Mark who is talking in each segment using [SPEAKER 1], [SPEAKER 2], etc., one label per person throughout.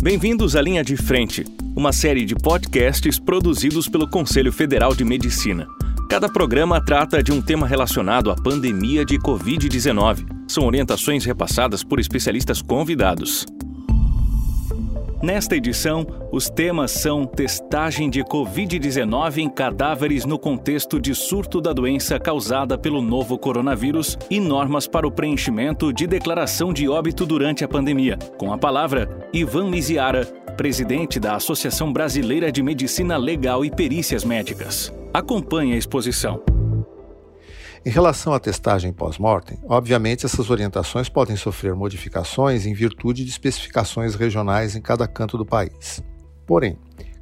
[SPEAKER 1] Bem-vindos à Linha de Frente, uma série de podcasts produzidos pelo Conselho Federal de Medicina. Cada programa trata de um tema relacionado à pandemia de Covid-19. São orientações repassadas por especialistas convidados. Nesta edição, os temas são testagem de Covid-19 em cadáveres no contexto de surto da doença causada pelo novo coronavírus e normas para o preenchimento de declaração de óbito durante a pandemia. Com a palavra, Ivan Miziara, presidente da Associação Brasileira de Medicina Legal e Perícias Médicas. Acompanhe a exposição.
[SPEAKER 2] Em relação à testagem pós-mortem, obviamente essas orientações podem sofrer modificações em virtude de especificações regionais em cada canto do país. Porém,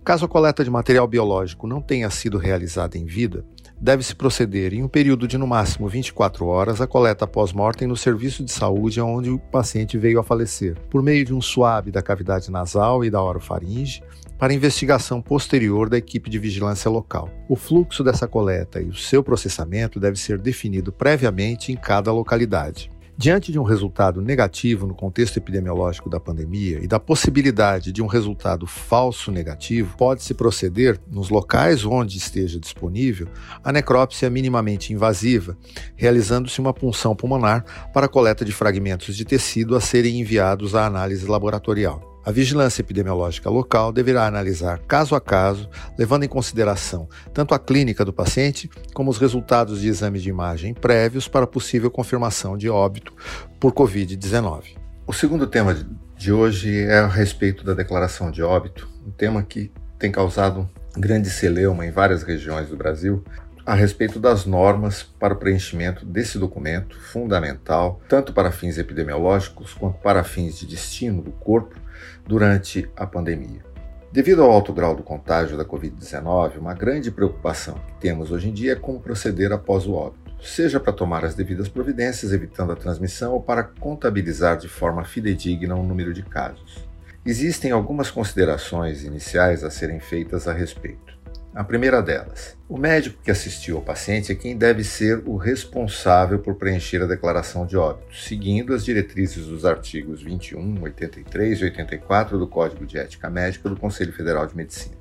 [SPEAKER 2] caso a coleta de material biológico não tenha sido realizada em vida, deve-se proceder em um período de no máximo 24 horas a coleta pós-mortem no serviço de saúde onde o paciente veio a falecer, por meio de um suave da cavidade nasal e da orofaringe, para investigação posterior da equipe de vigilância local. O fluxo dessa coleta e o seu processamento deve ser definido previamente em cada localidade. Diante de um resultado negativo no contexto epidemiológico da pandemia e da possibilidade de um resultado falso negativo, pode-se proceder, nos locais onde esteja disponível, a necrópsia minimamente invasiva, realizando-se uma punção pulmonar para coleta de fragmentos de tecido a serem enviados à análise laboratorial. A vigilância epidemiológica local deverá analisar caso a caso, levando em consideração tanto a clínica do paciente como os resultados de exames de imagem prévios para possível confirmação de óbito por Covid-19. O segundo tema de hoje é a respeito da declaração de óbito, um tema que tem causado grande celeuma em várias regiões do Brasil, a respeito das normas para o preenchimento desse documento fundamental, tanto para fins epidemiológicos quanto para fins de destino do corpo durante a pandemia. Devido ao alto grau do contágio da Covid-19, uma grande preocupação que temos hoje em dia é como proceder após o óbito, seja para tomar as devidas providências evitando a transmissão ou para contabilizar de forma fidedigna o número de casos. Existem algumas considerações iniciais a serem feitas a respeito. A primeira delas, o médico que assistiu ao paciente é quem deve ser o responsável por preencher a declaração de óbito, seguindo as diretrizes dos artigos 21, 83 e 84 do Código de Ética Médica do Conselho Federal de Medicina.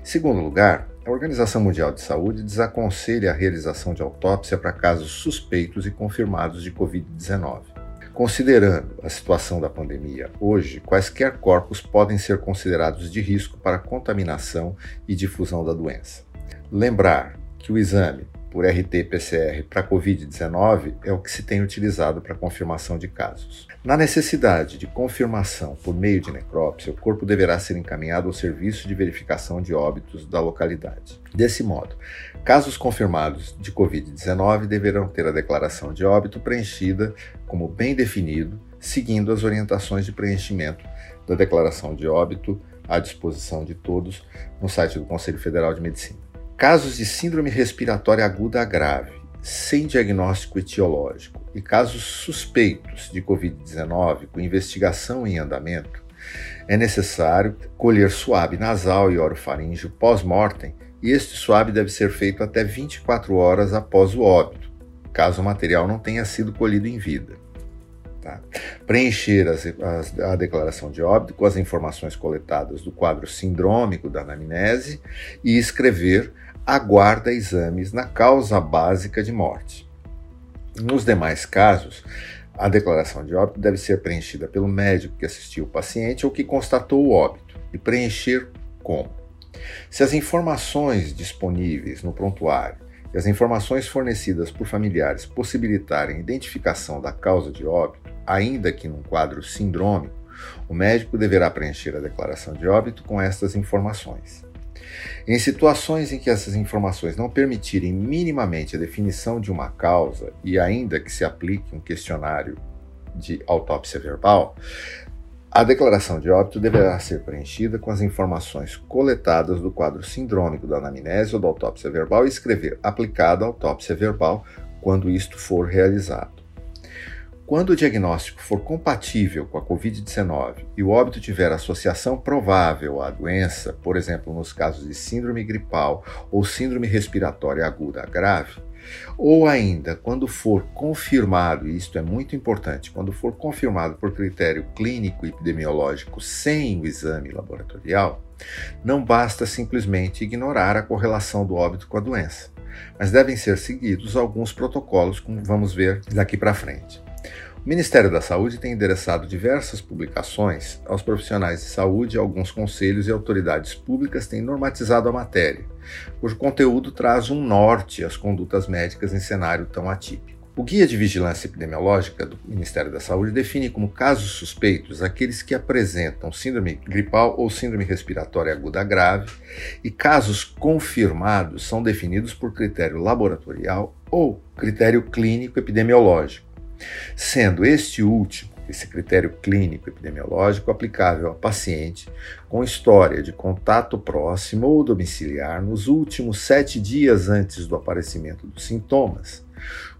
[SPEAKER 2] Em segundo lugar, a Organização Mundial de Saúde desaconselha a realização de autópsia para casos suspeitos e confirmados de Covid-19. Considerando a situação da pandemia hoje, quaisquer corpos podem ser considerados de risco para contaminação e difusão da doença. Lembrar que o exame por RT-PCR para Covid-19 é o que se tem utilizado para confirmação de casos. Na necessidade de confirmação por meio de necrópsia, o corpo deverá ser encaminhado ao serviço de verificação de óbitos da localidade. Desse modo, casos confirmados de Covid-19 deverão ter a declaração de óbito preenchida como bem definido, seguindo as orientações de preenchimento da declaração de óbito à disposição de todos no site do Conselho Federal de Medicina. Casos de síndrome respiratória aguda grave, sem diagnóstico etiológico, e casos suspeitos de Covid-19 com investigação em andamento, é necessário colher suave nasal e orofaríngeo pós-mortem, e este suave deve ser feito até 24 horas após o óbito, caso o material não tenha sido colhido em vida. Tá? Preencher as, as, a declaração de óbito com as informações coletadas do quadro sindrômico da anamnese e escrever aguarda exames na causa básica de morte. Nos demais casos, a declaração de óbito deve ser preenchida pelo médico que assistiu o paciente ou que constatou o óbito e preencher como. Se as informações disponíveis no prontuário e as informações fornecidas por familiares possibilitarem identificação da causa de óbito, ainda que num quadro sindrômico, o médico deverá preencher a declaração de óbito com estas informações. Em situações em que essas informações não permitirem minimamente a definição de uma causa e ainda que se aplique um questionário de autópsia verbal, a declaração de óbito deverá ser preenchida com as informações coletadas do quadro sindrômico da anamnese ou da autópsia verbal e escrever aplicada a autópsia verbal quando isto for realizado. Quando o diagnóstico for compatível com a Covid-19 e o óbito tiver associação provável à doença, por exemplo, nos casos de síndrome gripal ou síndrome respiratória aguda grave, ou ainda, quando for confirmado, e isto é muito importante, quando for confirmado por critério clínico e epidemiológico sem o exame laboratorial, não basta simplesmente ignorar a correlação do óbito com a doença, mas devem ser seguidos alguns protocolos, como vamos ver daqui para frente. O Ministério da Saúde tem endereçado diversas publicações aos profissionais de saúde, alguns conselhos e autoridades públicas têm normatizado a matéria, cujo conteúdo traz um norte às condutas médicas em cenário tão atípico. O Guia de Vigilância Epidemiológica do Ministério da Saúde define como casos suspeitos aqueles que apresentam síndrome gripal ou síndrome respiratória aguda grave, e casos confirmados são definidos por critério laboratorial ou critério clínico epidemiológico sendo este último, esse critério clínico epidemiológico, aplicável a paciente com história de contato próximo ou domiciliar nos últimos sete dias antes do aparecimento dos sintomas,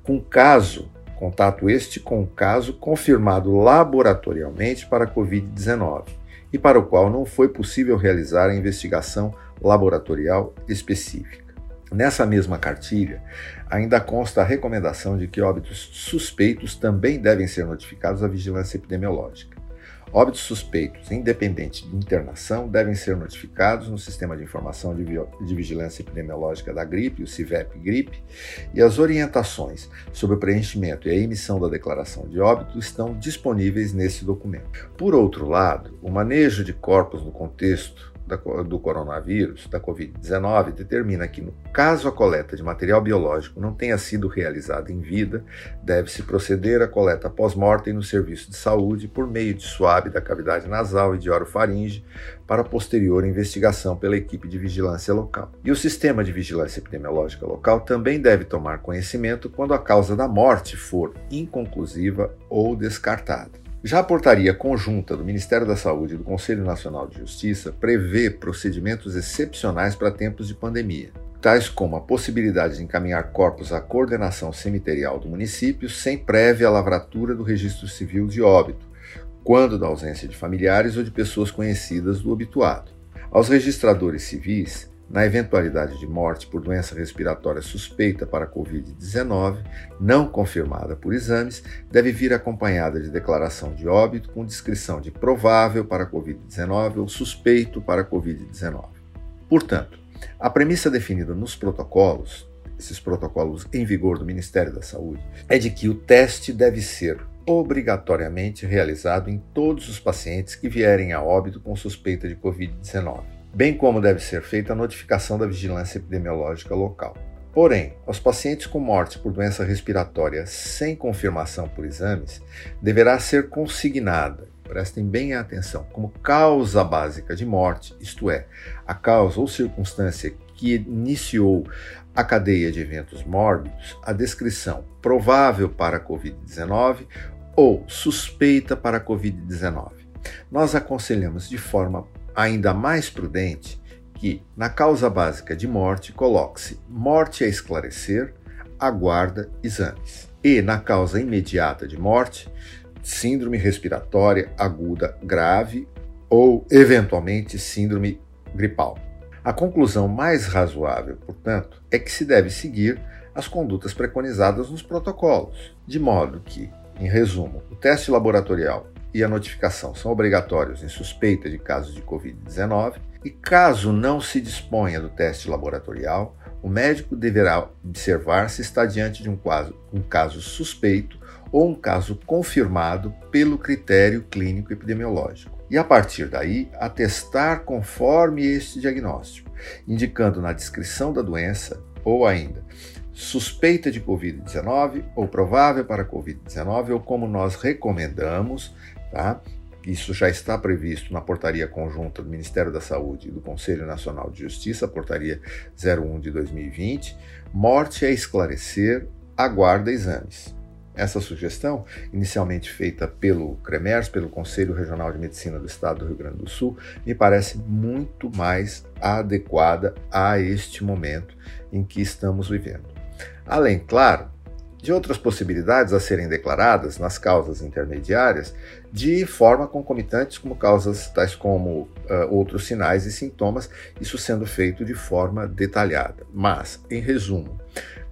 [SPEAKER 2] com caso, contato este com caso confirmado laboratorialmente para Covid-19 e para o qual não foi possível realizar a investigação laboratorial específica. Nessa mesma cartilha, ainda consta a recomendação de que óbitos suspeitos também devem ser notificados à vigilância epidemiológica. Óbitos suspeitos, independente de internação, devem ser notificados no Sistema de Informação de, Vigilância Epidemiológica da Gripe, o CIVEP-GRIPE, e as orientações sobre o preenchimento e a emissão da declaração de óbito estão disponíveis nesse documento. Por outro lado, o manejo de corpos no contexto do coronavírus, da Covid-19, determina que, no caso a coleta de material biológico não tenha sido realizada em vida, deve-se proceder à coleta pós-mortem no serviço de saúde por meio de suave da cavidade nasal e de orofaringe para posterior investigação pela equipe de vigilância local. E o sistema de vigilância epidemiológica local também deve tomar conhecimento quando a causa da morte for inconclusiva ou descartada. Já a portaria conjunta do Ministério da Saúde e do Conselho Nacional de Justiça prevê procedimentos excepcionais para tempos de pandemia, tais como a possibilidade de encaminhar corpos à coordenação cemiterial do município sem prévia lavratura do registro civil de óbito, quando da ausência de familiares ou de pessoas conhecidas do obituado. Aos registradores civis, na eventualidade de morte por doença respiratória suspeita para Covid-19, não confirmada por exames, deve vir acompanhada de declaração de óbito com descrição de provável para Covid-19 ou suspeito para Covid-19. Portanto, a premissa definida nos protocolos, esses protocolos em vigor do Ministério da Saúde, é de que o teste deve ser obrigatoriamente realizado em todos os pacientes que vierem a óbito com suspeita de Covid-19 bem como deve ser feita a notificação da vigilância epidemiológica local. Porém, aos pacientes com morte por doença respiratória sem confirmação por exames, deverá ser consignada, prestem bem atenção, como causa básica de morte, isto é, a causa ou circunstância que iniciou a cadeia de eventos mórbidos, a descrição provável para a Covid-19 ou suspeita para a Covid-19. Nós aconselhamos de forma ainda mais prudente que, na causa básica de morte, coloque-se morte a esclarecer, aguarda exames. E, na causa imediata de morte, síndrome respiratória aguda grave ou, eventualmente, síndrome gripal. A conclusão mais razoável, portanto, é que se deve seguir as condutas preconizadas nos protocolos, de modo que, em resumo, o teste laboratorial e a notificação são obrigatórios em suspeita de casos de Covid-19 e, caso não se disponha do teste laboratorial, o médico deverá observar se está diante de um caso, um caso suspeito ou um caso confirmado pelo critério clínico epidemiológico. E a partir daí, atestar conforme este diagnóstico, indicando na descrição da doença ou ainda suspeita de Covid-19 ou provável para Covid-19 ou como nós recomendamos, Tá? Isso já está previsto na portaria conjunta do Ministério da Saúde e do Conselho Nacional de Justiça, portaria 01 de 2020. Morte é esclarecer, aguarda exames. Essa sugestão, inicialmente feita pelo CREMERS, pelo Conselho Regional de Medicina do Estado do Rio Grande do Sul, me parece muito mais adequada a este momento em que estamos vivendo. Além, claro, de outras possibilidades a serem declaradas nas causas intermediárias de forma concomitante como causas tais como uh, outros sinais e sintomas, isso sendo feito de forma detalhada. Mas, em resumo,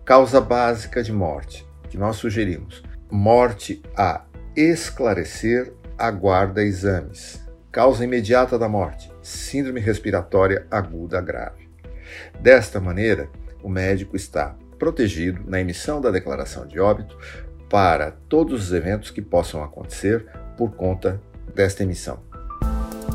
[SPEAKER 2] Causa básica de morte, que nós sugerimos: morte a esclarecer, aguarda exames. Causa imediata da morte: síndrome respiratória aguda grave. Desta maneira, o médico está protegido na emissão da declaração de óbito para todos os eventos que possam acontecer por conta desta emissão.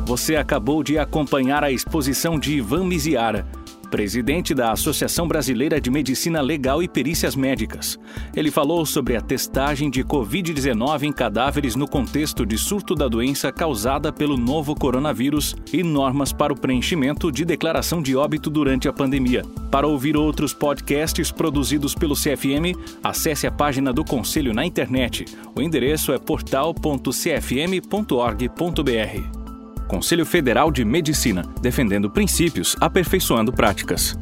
[SPEAKER 1] Você acabou de acompanhar a exposição de Ivan Miziara presidente da Associação Brasileira de Medicina Legal e Perícias Médicas. Ele falou sobre a testagem de Covid-19 em cadáveres no contexto de surto da doença causada pelo novo coronavírus e normas para o preenchimento de declaração de óbito durante a pandemia. Para ouvir outros podcasts produzidos pelo CFM, acesse a página do Conselho na internet. O endereço é portal.cfm.org.br. Conselho Federal de Medicina, defendendo princípios, aperfeiçoando práticas.